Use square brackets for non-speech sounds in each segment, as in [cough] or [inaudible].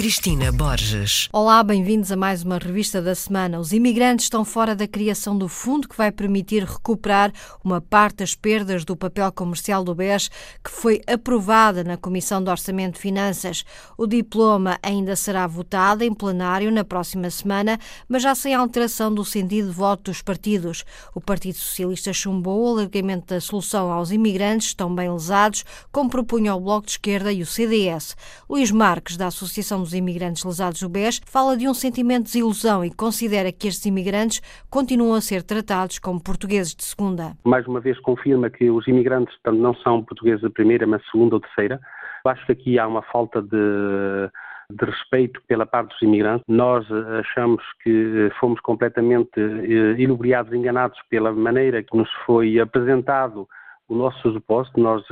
Cristina Borges. Olá, bem-vindos a mais uma revista da semana. Os imigrantes estão fora da criação do fundo que vai permitir recuperar uma parte das perdas do papel comercial do BES que foi aprovada na Comissão de Orçamento e Finanças. O diploma ainda será votado em plenário na próxima semana, mas já sem alteração do sentido de voto dos partidos. O Partido Socialista chumbou o alargamento da solução aos imigrantes tão bem lesados, como propunha o Bloco de Esquerda e o CDS. Luís Marques, da Associação dos Imigrantes Lesados do BES, fala de um sentimento de desilusão e considera que estes imigrantes continuam a ser tratados como portugueses de segunda. Mais uma vez confirma que os imigrantes não são portugueses de primeira, mas segunda ou terceira. Acho que aqui há uma falta de de respeito pela parte dos imigrantes. Nós achamos que fomos completamente eh, ilubriados, enganados pela maneira que nos foi apresentado o nosso depósito. Nós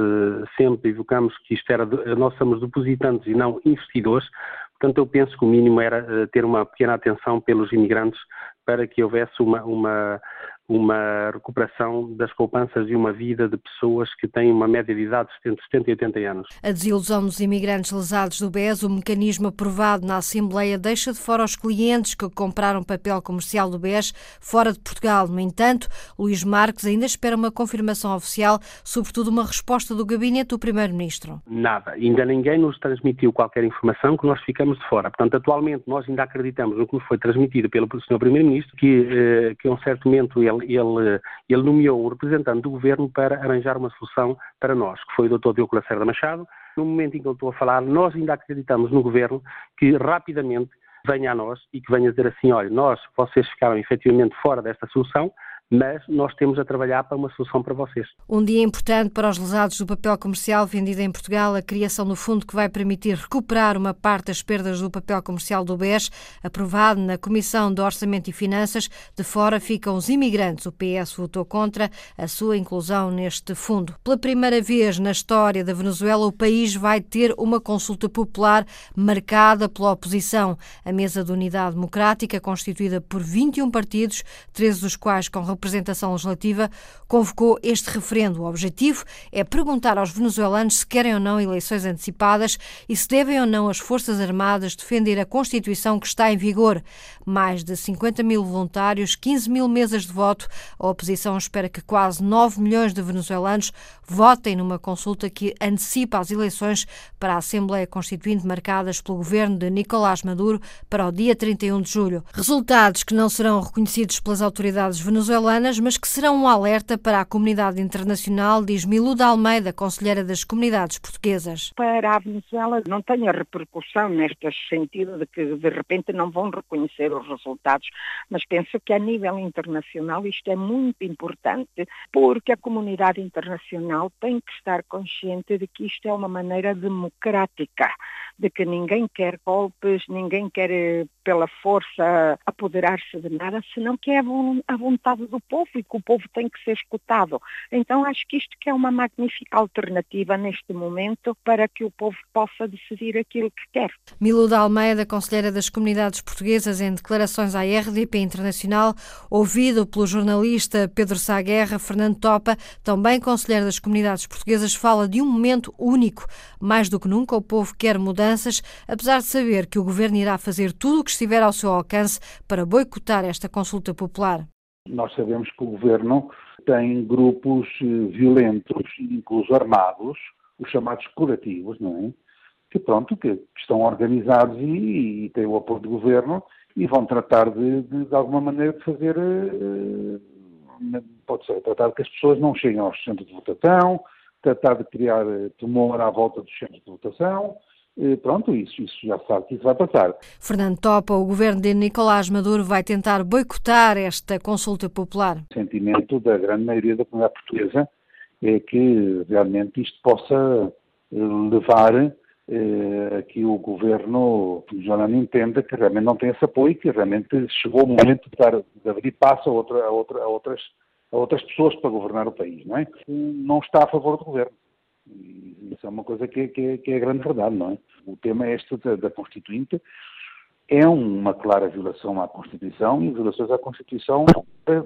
sempre evocamos que isto era, nós somos depositantes e não investidores. Portanto, eu penso que o mínimo era ter uma pequena atenção pelos imigrantes para que houvesse uma, uma uma recuperação das poupanças e uma vida de pessoas que têm uma média de idade de 70 e 80 anos. A desilusão dos imigrantes lesados do BES, o mecanismo aprovado na Assembleia, deixa de fora os clientes que compraram papel comercial do BES fora de Portugal. No entanto, Luís Marques ainda espera uma confirmação oficial, sobretudo uma resposta do gabinete do Primeiro-Ministro. Nada. Ainda ninguém nos transmitiu qualquer informação que nós ficamos de fora. Portanto, atualmente nós ainda acreditamos no que nos foi transmitido pelo Sr. Primeiro-Ministro, que, eh, que a um certo momento ele ele, ele, nomeou um representante do governo para arranjar uma solução para nós, que foi o Dr. Diogo Lacerda Machado. No momento em que eu estou a falar, nós ainda acreditamos no governo que rapidamente venha a nós e que venha dizer assim, olha, nós, vocês ficaram efetivamente fora desta solução, mas nós temos a trabalhar para uma solução para vocês. Um dia importante para os lesados do papel comercial vendido em Portugal, a criação do fundo que vai permitir recuperar uma parte das perdas do papel comercial do BES, aprovado na Comissão de Orçamento e Finanças. De fora ficam os imigrantes. O PS votou contra a sua inclusão neste fundo. Pela primeira vez na história da Venezuela, o país vai ter uma consulta popular marcada pela oposição. A Mesa de Unidade Democrática, constituída por 21 partidos, 13 dos quais com representação legislativa, convocou este referendo. O objetivo é perguntar aos venezuelanos se querem ou não eleições antecipadas e se devem ou não as Forças Armadas defender a Constituição que está em vigor. Mais de 50 mil voluntários, 15 mil mesas de voto. A oposição espera que quase 9 milhões de venezuelanos votem numa consulta que antecipa as eleições para a Assembleia Constituinte marcadas pelo governo de Nicolás Maduro para o dia 31 de julho. Resultados que não serão reconhecidos pelas autoridades venezuelanas mas que serão um alerta para a comunidade internacional, diz Miluda Almeida, conselheira das comunidades portuguesas. Para a Venezuela não tem a repercussão neste sentido de que de repente não vão reconhecer os resultados, mas penso que a nível internacional isto é muito importante, porque a comunidade internacional tem que estar consciente de que isto é uma maneira democrática, de que ninguém quer golpes, ninguém quer eh, pela força apoderar-se de nada, senão que é a vontade do povo e que o povo tem que ser escutado. Então acho que isto que é uma magnífica alternativa neste momento para que o povo possa decidir aquilo que quer. Miluda Almeida, conselheira das comunidades portuguesas em declarações à RDP Internacional, ouvido pelo jornalista Pedro Sá Guerra, Fernando Topa, também conselheiro das comunidades portuguesas, fala de um momento único. Mais do que nunca o povo quer mudanças, apesar de saber que o governo irá fazer tudo o que estiver ao seu alcance para boicotar esta consulta popular. Nós sabemos que o governo tem grupos eh, violentos, incluso armados, os chamados curativos, não é? Que pronto, que, estão organizados e, e, têm o apoio do governo e vão tratar de, de, de alguma maneira de fazer, uh, pode ser, tratar de que as pessoas não cheguem aos centros de votação, tratar de criar eh, temor à volta dos centros de votação, pronto, isso, isso já sabe que isso vai passar. Fernando Topa, o governo de Nicolás Maduro vai tentar boicotar esta consulta popular. O sentimento da grande maioria da comunidade portuguesa é que realmente isto possa eh, levar eh, a que o governo venezuelano entenda que realmente não tem esse apoio, que realmente chegou o momento de, dar, de abrir passo a, outra, a, outra, a, outras, a outras pessoas para governar o país, não é? Não está a favor do governo. Isso é uma coisa que, que, que é a grande verdade, não é? O tema é este da, da Constituinte, é uma clara violação à Constituição e violações à Constituição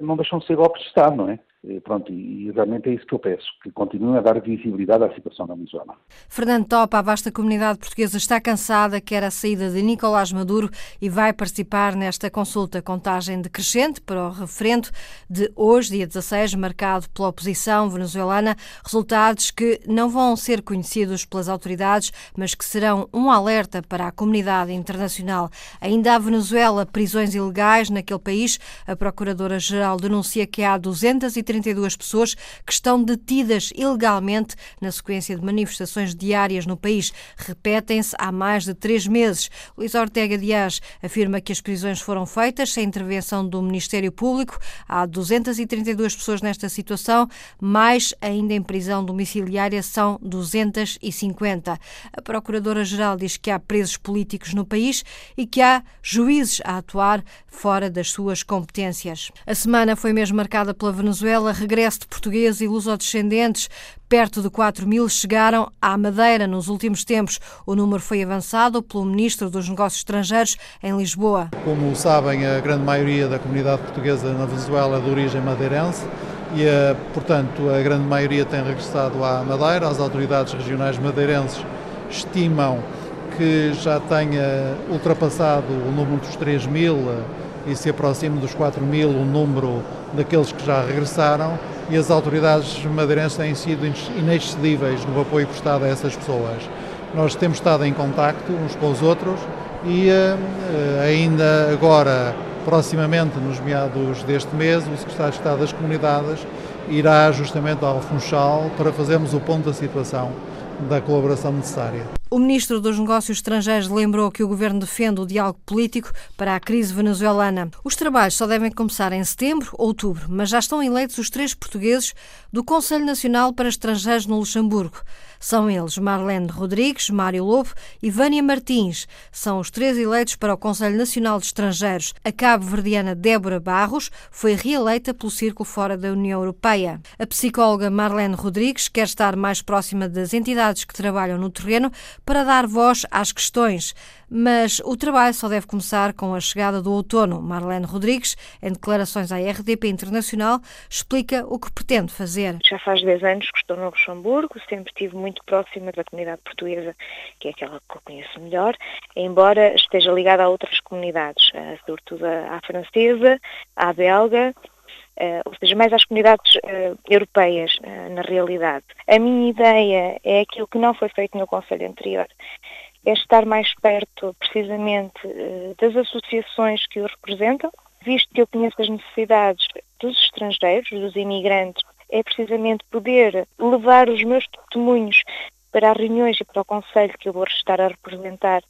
não deixam de ser golpes de Estado, não é? Pronto, e realmente é isso que eu peço, que continuem a dar visibilidade à situação da Venezuela. Fernando Topa, a vasta comunidade portuguesa está cansada, quer a saída de Nicolás Maduro e vai participar nesta consulta. Contagem decrescente para o referendo de hoje, dia 16, marcado pela oposição venezuelana. Resultados que não vão ser conhecidos pelas autoridades, mas que serão um alerta para a comunidade internacional. Ainda há Venezuela prisões ilegais naquele país. A Procuradora-Geral denuncia que há 230 32 pessoas que estão detidas ilegalmente na sequência de manifestações diárias no país. Repetem-se há mais de três meses. Luís Ortega Dias afirma que as prisões foram feitas sem intervenção do Ministério Público. Há 232 pessoas nesta situação, mais ainda em prisão domiciliária são 250. A Procuradora-Geral diz que há presos políticos no país e que há juízes a atuar fora das suas competências. A semana foi mesmo marcada pela Venezuela regresso de portugueses e lusodescendentes. Perto de 4 mil chegaram à Madeira nos últimos tempos. O número foi avançado pelo Ministro dos Negócios Estrangeiros em Lisboa. Como sabem, a grande maioria da comunidade portuguesa na Venezuela é de origem madeirense e, eh, portanto, a grande maioria tem regressado à Madeira. As autoridades regionais madeirenses estimam que já tenha ultrapassado o número dos 3 mil e se aproxime dos 4 mil o número daqueles que já regressaram e as autoridades madeirenses têm sido inexcedíveis no apoio prestado a essas pessoas. Nós temos estado em contacto uns com os outros e eh, ainda agora, proximamente, nos meados deste mês, o Secretário de Estado das Comunidades irá justamente ao Funchal para fazermos o ponto da situação da colaboração necessária. O ministro dos Negócios Estrangeiros lembrou que o governo defende o diálogo político para a crise venezuelana. Os trabalhos só devem começar em setembro ou outubro, mas já estão eleitos os três portugueses do Conselho Nacional para Estrangeiros no Luxemburgo. São eles Marlene Rodrigues, Mário Lobo e Vânia Martins. São os três eleitos para o Conselho Nacional de Estrangeiros. A cabo-verdiana Débora Barros foi reeleita pelo Círculo Fora da União Europeia. A psicóloga Marlene Rodrigues quer estar mais próxima das entidades que trabalham no terreno para dar voz às questões. Mas o trabalho só deve começar com a chegada do outono. Marlene Rodrigues, em declarações à RDP Internacional, explica o que pretende fazer. Já faz 10 anos que estou no Luxemburgo, sempre estive muito próxima da comunidade portuguesa, que é aquela que eu conheço melhor, embora esteja ligada a outras comunidades, eh, sobretudo à francesa, à belga Uh, ou seja, mais às comunidades uh, europeias, uh, na realidade. A minha ideia é aquilo que não foi feito no Conselho anterior, é estar mais perto, precisamente, das associações que o representam, visto que eu conheço as necessidades dos estrangeiros, dos imigrantes, é precisamente poder levar os meus testemunhos para as reuniões e para o Conselho que eu vou estar a representar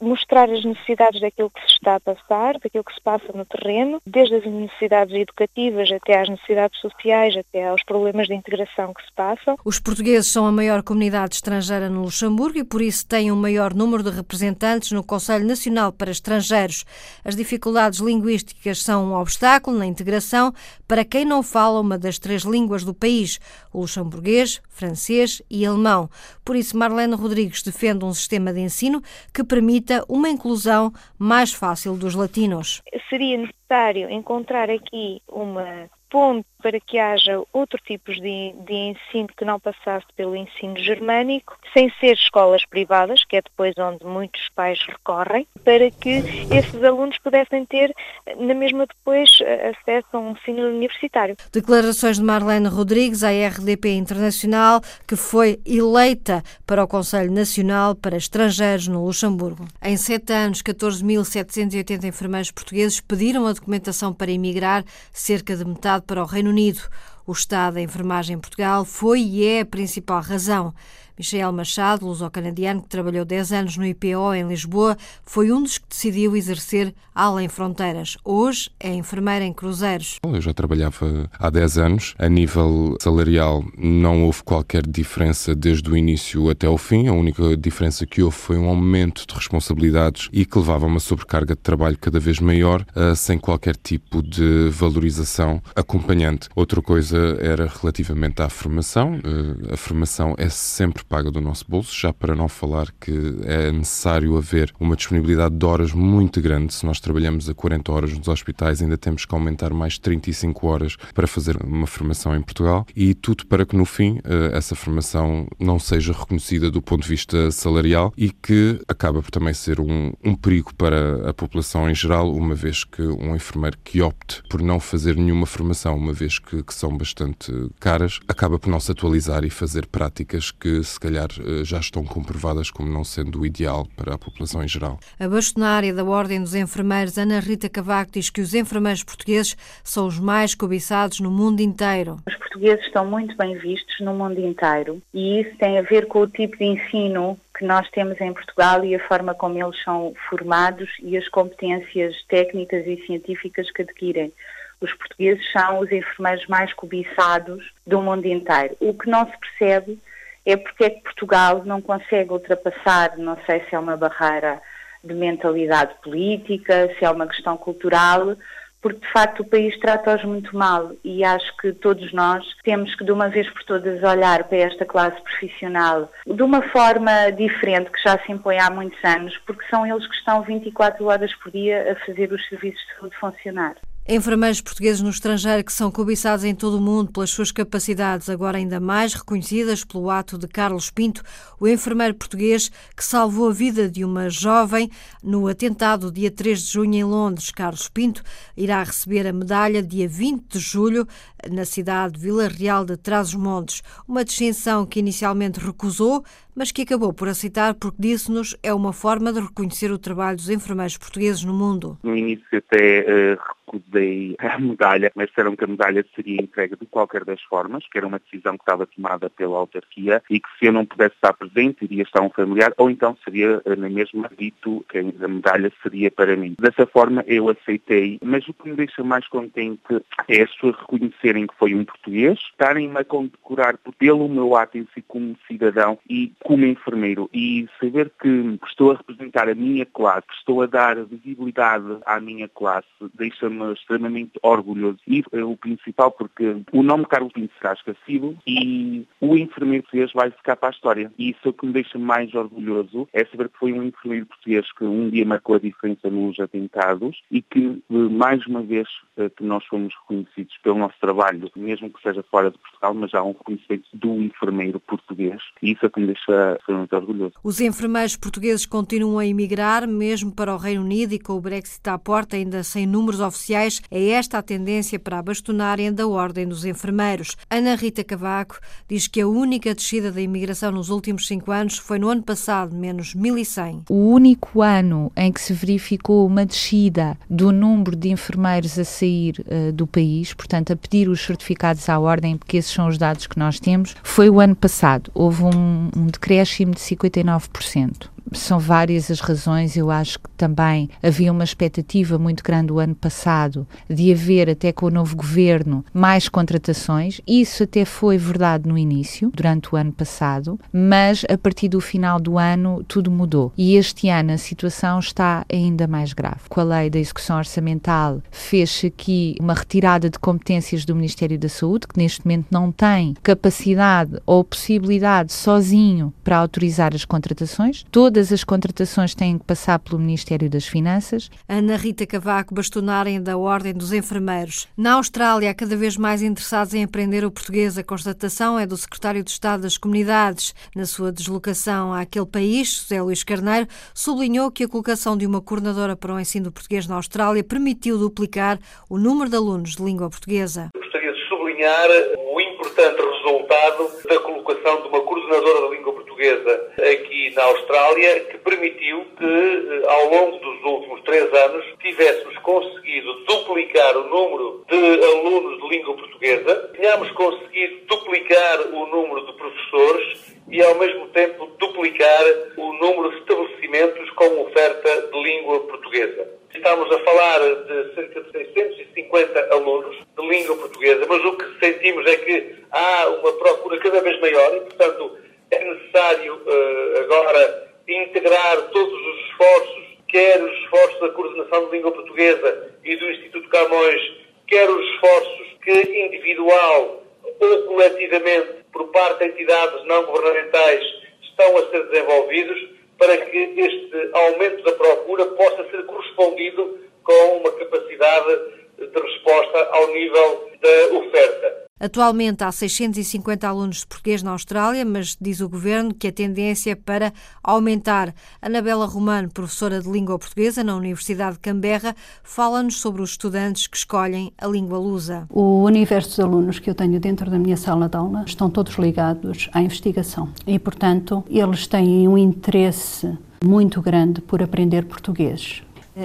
mostrar as necessidades daquilo que se está a passar, daquilo que se passa no terreno, desde as necessidades educativas até às necessidades sociais, até aos problemas de integração que se passam. Os portugueses são a maior comunidade estrangeira no Luxemburgo e por isso têm um maior número de representantes no Conselho Nacional para Estrangeiros. As dificuldades linguísticas são um obstáculo na integração para quem não fala uma das três línguas do país, o luxemburguês, francês e alemão. Por isso, Marlene Rodrigues defende um sistema de ensino que permite uma inclusão mais fácil dos latinos. Seria necessário encontrar aqui uma ponte para que haja outro tipo de, de, ensino que não passasse pelo ensino germânico, sem ser escolas privadas, que é depois onde muitos pais recorrem, para que esses alunos pudessem ter, na mesma depois, acesso a um ensino universitário. Declarações de Marlene Rodrigues, à RDP Internacional, que foi eleita para o Conselho Nacional para Estrangeiros no Luxemburgo. Em sete anos, 14.780 enfermeiros portugueses pediram a documentação para emigrar, cerca de metade para o Reino Unido. O estado da enfermagem em Portugal foi e é a principal razão. Michel Machado, luso-canadiano que trabalhou 10 anos no IPO em Lisboa, foi um dos que decidiu exercer além fronteiras. Hoje é enfermeira em cruzeiros. Eu já trabalhava há 10 anos. A nível salarial não houve qualquer diferença desde o início até o fim. A única diferença que houve foi um aumento de responsabilidades e que levava a uma sobrecarga de trabalho cada vez maior, eh, sem qualquer tipo de valorização acompanhante. Outra coisa era relativamente à formação. Eh, a formação é sempre paga do nosso bolso, já para não falar que é necessário haver uma disponibilidade de horas muito grande. Se nós trabalhamos a 40 horas nos hospitais, ainda temos que aumentar mais 35 horas para fazer uma formação em Portugal e tudo para que no fim eh, essa formação não seja reconhecida do ponto de vista salarial e que acaba por também ser um, um perigo para a população em geral, uma vez que um enfermeiro que opte por não fazer nenhuma formação, uma vez que, que são bastante caras, acaba por não se atualizar e fazer práticas que se calhar eh, já estão comprovadas como não sendo o ideal para a população em geral. A bastonária da Ordem dos Enfermeiros, Ana Rita Cavaco, diz que os enfermeiros portugueses são os mais cobiçados no mundo inteiro. Os portugueses estão muito bem vistos no mundo inteiro e isso tem a ver com o tipo de ensino que nós temos em Portugal e a forma como eles são formados e as competências técnicas e científicas que adquirem. Os portugueses são os enfermeiros mais cobiçados do mundo inteiro. O que não se percebe é porque é que Portugal não consegue ultrapassar, não sei se é uma barreira de mentalidade política, se é uma questão cultural, porque de facto o país trata-os muito mal e acho que todos nós temos que de uma vez por todas olhar para esta classe profissional de uma forma diferente que já se impõe há muitos anos, porque são eles que estão 24 horas por dia a fazer os serviços de saúde funcionar. Enfermeiros portugueses no estrangeiro que são cobiçados em todo o mundo pelas suas capacidades, agora ainda mais reconhecidas pelo ato de Carlos Pinto, o enfermeiro português que salvou a vida de uma jovem no atentado dia 3 de junho em Londres. Carlos Pinto irá receber a medalha dia 20 de julho na cidade de Vila Real de Trás-os-Montes, uma distinção que inicialmente recusou, mas que acabou por aceitar porque disse-nos é uma forma de reconhecer o trabalho dos enfermeiros portugueses no mundo. No início até uh, recusei a [laughs] medalha, mas disseram que a medalha seria entregue de qualquer das formas, que era uma decisão que estava tomada pela autarquia e que se eu não pudesse estar presente, iria estar um familiar, ou então seria uh, na mesma dito que a medalha seria para mim. Dessa forma eu aceitei, mas o que me deixa mais contente é as pessoas reconhecerem que foi um português, estarem-me a condecorar pelo meu ato em si como cidadão e como enfermeiro e saber que estou a representar a minha classe, estou a dar visibilidade à minha classe, deixa-me extremamente orgulhoso. E é o principal porque o nome Carlos Pinto será esquecido e o enfermeiro português vai ficar para a história. E isso é o que me deixa mais orgulhoso, é saber que foi um enfermeiro português que um dia marcou a diferença nos atentados e que, mais uma vez, eh, que nós fomos reconhecidos pelo nosso trabalho, mesmo que seja fora de Portugal, mas há um reconhecimento do enfermeiro português. E isso é que me deixa extremamente orgulhoso. Os enfermeiros portugueses continuam a emigrar, mesmo para o Reino Unido e com o Brexit à porta, ainda sem números oficiais. É esta a tendência para a bastonarem da Ordem dos Enfermeiros. Ana Rita Cavaco diz que a única descida da imigração nos últimos cinco anos foi no ano passado, menos 1.100. O único ano em que se verificou uma descida do número de enfermeiros a sair uh, do país, portanto, a pedir os certificados à Ordem, porque esses são os dados que nós temos, foi o ano passado. Houve um, um decréscimo de 59% são várias as razões. Eu acho que também havia uma expectativa muito grande o ano passado de haver, até com o novo governo, mais contratações. Isso até foi verdade no início, durante o ano passado, mas a partir do final do ano tudo mudou. E este ano a situação está ainda mais grave. Com a lei da execução orçamental, fez-se aqui uma retirada de competências do Ministério da Saúde, que neste momento não tem capacidade ou possibilidade sozinho para autorizar as contratações. Todas Todas as contratações têm que passar pelo Ministério das Finanças. Ana Rita Cavaco, bastonarem da Ordem dos Enfermeiros. Na Austrália, há cada vez mais interessados em aprender o português. A constatação é do Secretário de Estado das Comunidades. Na sua deslocação àquele país, José Luís Carneiro, sublinhou que a colocação de uma coordenadora para o ensino português na Austrália permitiu duplicar o número de alunos de língua portuguesa. Gostaria de sublinhar o importante resultado da colocação de uma coordenadora de língua portuguesa aqui na Austrália, que permitiu que, eh, ao longo dos últimos três anos, tivéssemos conseguido duplicar o número de alunos de língua portuguesa, tenhamos conseguido duplicar o número de professores e, ao mesmo tempo, duplicar o número de estabelecimentos com oferta de língua portuguesa. Estamos a falar de cerca de 650 alunos de língua portuguesa, mas o que sentimos é que há uma procura cada vez maior e, portanto, é necessário uh, agora integrar todos os esforços, quer os esforços da coordenação de língua portuguesa e do Instituto Camões, quer os esforços que individual ou coletivamente por parte de entidades não governamentais estão a ser desenvolvidos para que este aumento da procura possa ser correspondido com uma capacidade de resposta ao nível da oferta. Atualmente há 650 alunos de português na Austrália, mas diz o governo que a tendência é para aumentar. Anabela Romano, professora de língua portuguesa na Universidade de Canberra, fala-nos sobre os estudantes que escolhem a língua lusa. O universo de alunos que eu tenho dentro da minha sala de aula estão todos ligados à investigação e, portanto, eles têm um interesse muito grande por aprender português.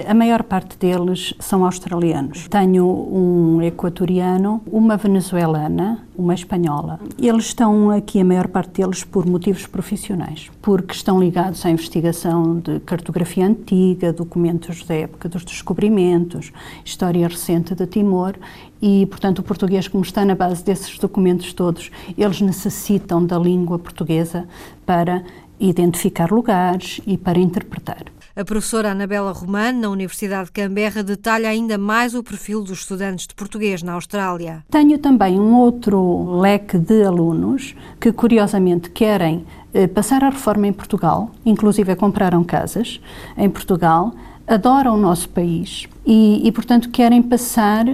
A maior parte deles são australianos. Tenho um equatoriano, uma venezuelana, uma espanhola. Eles estão aqui, a maior parte deles, por motivos profissionais, porque estão ligados à investigação de cartografia antiga, documentos da época dos descobrimentos, história recente de Timor e, portanto, o português, como está na base desses documentos todos, eles necessitam da língua portuguesa para identificar lugares e para interpretar. A professora Anabela Romano, na Universidade de Canberra, detalha ainda mais o perfil dos estudantes de português na Austrália. Tenho também um outro leque de alunos que, curiosamente, querem eh, passar a reforma em Portugal, inclusive compraram casas em Portugal, adoram o nosso país e, e portanto, querem passar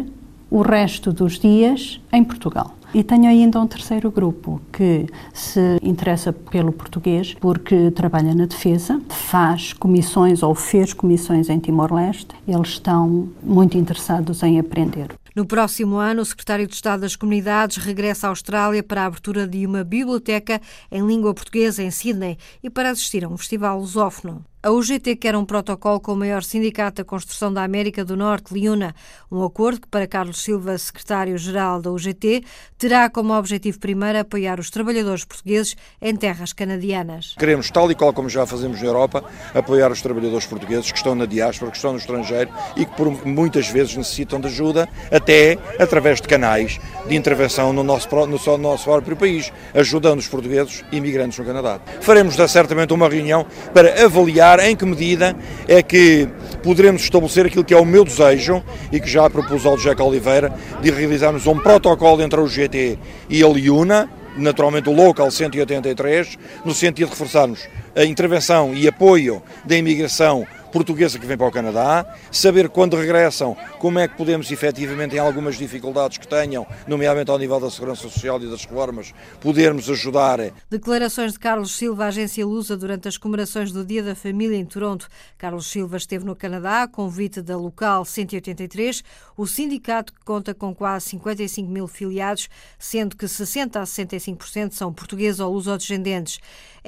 o resto dos dias em Portugal. E tenho ainda um terceiro grupo que se interessa pelo português porque trabalha na defesa, faz comissões ou fez comissões em Timor-Leste. Eles estão muito interessados em aprender. No próximo ano, o secretário de Estado das Comunidades regressa à Austrália para a abertura de uma biblioteca em língua portuguesa em Sydney e para assistir a um festival lusófono. A UGT quer um protocolo com o maior sindicato da construção da América do Norte, Liuna, um acordo que, para Carlos Silva, secretário-geral da UGT, terá como objetivo primeiro apoiar os trabalhadores portugueses em terras canadianas. Queremos, tal e qual como já fazemos na Europa, apoiar os trabalhadores portugueses que estão na diáspora, que estão no estrangeiro e que por muitas vezes necessitam de ajuda, até através de canais de intervenção no nosso, no nosso próprio país, ajudando os portugueses imigrantes no Canadá. Faremos certamente uma reunião para avaliar em que medida é que poderemos estabelecer aquilo que é o meu desejo e que já propus ao Jack Oliveira de realizarmos um protocolo entre a UGT e a Liuna, naturalmente o Local 183, no sentido de reforçarmos a intervenção e apoio da imigração portuguesa que vem para o Canadá, saber quando regressam como é que podemos efetivamente, em algumas dificuldades que tenham, nomeadamente ao nível da segurança social e das reformas, podermos ajudar. Declarações de Carlos Silva, agência Lusa, durante as comemorações do Dia da Família em Toronto. Carlos Silva esteve no Canadá, convite da Local 183, o sindicato que conta com quase 55 mil filiados, sendo que 60 a 65% são portugueses ou luso-descendentes.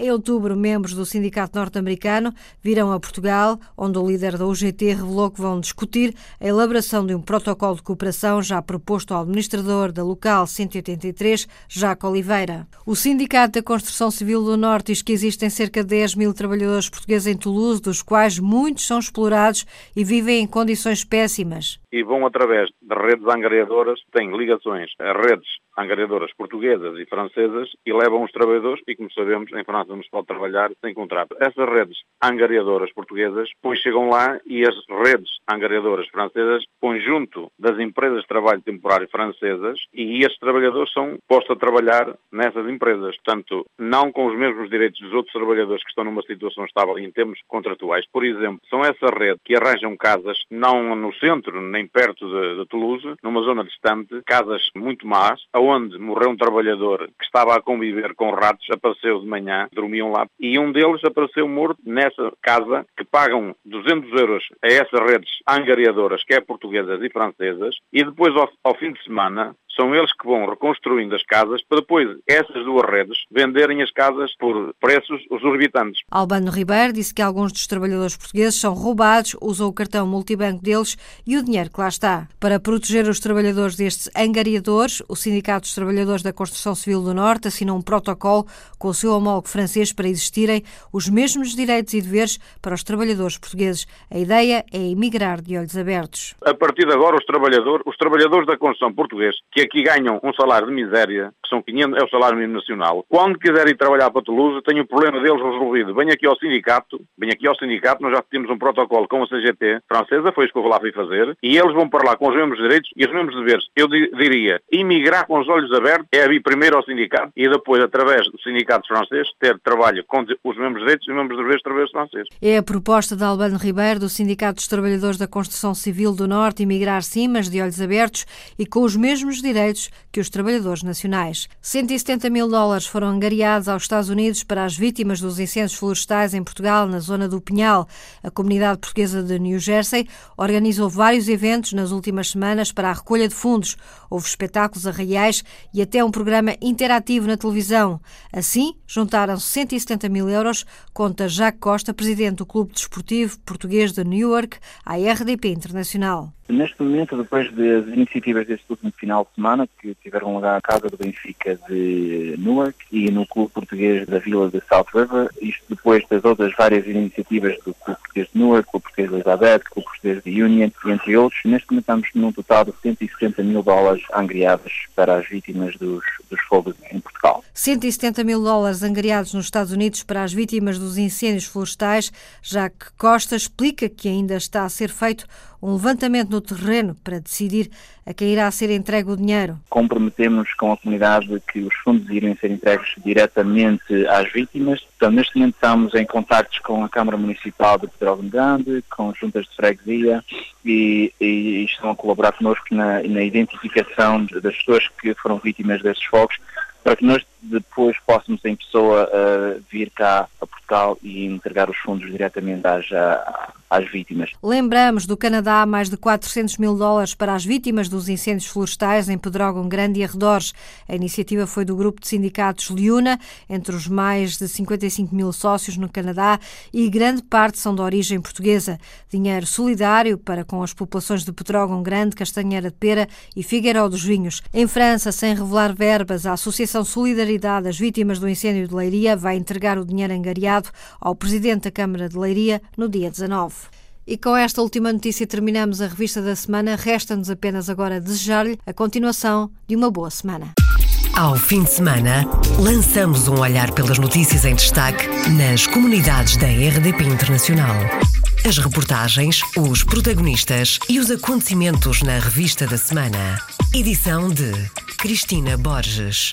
Em outubro, membros do sindicato norte-americano virão a Portugal onde o líder da UGT revelou que vão discutir a elaboração de um protocolo de cooperação já proposto ao administrador da Local 183, Jaco Oliveira. O Sindicato da Construção Civil do Norte diz que existem cerca de 10 mil trabalhadores portugueses em Toulouse, dos quais muitos são explorados e vivem em condições péssimas. E vão através de redes angariadoras, têm ligações a redes angariadoras portuguesas e francesas e levam os trabalhadores e, como sabemos, em França não se pode trabalhar sem contrato. Essas redes angariadoras portuguesas depois chegam lá e as redes angariadoras francesas põem junto das empresas de trabalho temporário francesas e esses trabalhadores são postos a trabalhar nessas empresas. Portanto, não com os mesmos direitos dos outros trabalhadores que estão numa situação estável em termos contratuais. Por exemplo, são essa rede que arranjam casas não no centro nem perto de, de Toulouse, numa zona distante, casas muito más, aonde morreu um trabalhador que estava a conviver com ratos, apareceu de manhã, dormiam lá, e um deles apareceu morto nessa casa que pagam 200 euros a essas redes angariadoras, que é portuguesas e francesas, e depois ao, ao fim de semana são eles que vão reconstruindo as casas para depois essas duas redes venderem as casas por preços exorbitantes. Albano Ribeiro disse que alguns dos trabalhadores portugueses são roubados, usam o cartão multibanco deles e o dinheiro que lá está. Para proteger os trabalhadores destes angariadores, o Sindicato dos Trabalhadores da Construção Civil do Norte assinou um protocolo com o seu homólogo francês para existirem os mesmos direitos e deveres para os trabalhadores portugueses. A ideia é emigrar de olhos abertos. A partir de agora, os trabalhadores, os trabalhadores da construção portuguesa, que aqui ganham um salário de miséria, são 500, é o salário mínimo nacional. Quando quiserem trabalhar para Toulouse, tenho o problema deles resolvido. Venho aqui ao sindicato, venho aqui ao sindicato, nós já temos um protocolo com a CGT francesa, foi isso que eu lá fui fazer, e eles vão para lá com os mesmos direitos e os mesmos deveres. Eu diria, imigrar com os olhos abertos é vir primeiro ao sindicato e depois, através do sindicato francês, ter trabalho com os mesmos direitos e os mesmos deveres através do francês. É a proposta de Albano Ribeiro, do Sindicato dos Trabalhadores da Construção Civil do Norte, imigrar sim, mas de olhos abertos e com os mesmos direitos que os trabalhadores nacionais. 170 mil dólares foram angariados aos Estados Unidos para as vítimas dos incêndios florestais em Portugal, na zona do Pinhal. A comunidade portuguesa de New Jersey organizou vários eventos nas últimas semanas para a recolha de fundos. Houve espetáculos arraiais e até um programa interativo na televisão. Assim, juntaram 170 mil euros, conta Jacques Costa, presidente do Clube Desportivo Português de Newark, à RDP Internacional. Neste momento, depois das iniciativas deste último final de semana, que tiveram lugar na Casa do Benfica de Newark e no Clube Português da Vila de South River, isto depois das outras várias iniciativas do Clube Português de Newark, Clube Português de Elizabeth, Clube Português de Union, entre outros, neste momento estamos num total de 170 mil dólares angriados para as vítimas dos, dos fogos em Portugal. 170 mil dólares angariados nos Estados Unidos para as vítimas dos incêndios florestais, já que Costa explica que ainda está a ser feito um levantamento no terreno para decidir a quem irá ser entregue o dinheiro. Comprometemos com a comunidade que os fundos irem ser entregues diretamente às vítimas. Então, neste momento estamos em contactos com a Câmara Municipal de Pedrógão Grande, com juntas de freguesia e, e, estão a colaborar connosco na, na identificação das pessoas que foram vítimas destes fogos para que nós depois possamos em pessoa uh, vir cá a Portugal e entregar os fundos diretamente às, às vítimas. Lembramos do Canadá mais de 400 mil dólares para as vítimas dos incêndios florestais em Pedrógão Grande e arredores. A iniciativa foi do grupo de sindicatos Liuna, entre os mais de 55 mil sócios no Canadá e grande parte são de origem portuguesa. Dinheiro solidário para com as populações de Pedrógão Grande, Castanheira de Pera e Figueiró dos Vinhos. Em França, sem revelar verbas, a Associação Solidariedade das Vítimas do Incêndio de Leiria vai entregar o dinheiro angariado ao Presidente da Câmara de Leiria no dia 19. E com esta última notícia terminamos a revista da semana. Resta-nos apenas agora desejar-lhe a continuação de uma boa semana. Ao fim de semana, lançamos um olhar pelas notícias em destaque nas comunidades da RDP Internacional. As reportagens, os protagonistas e os acontecimentos na revista da semana. Edição de Cristina Borges.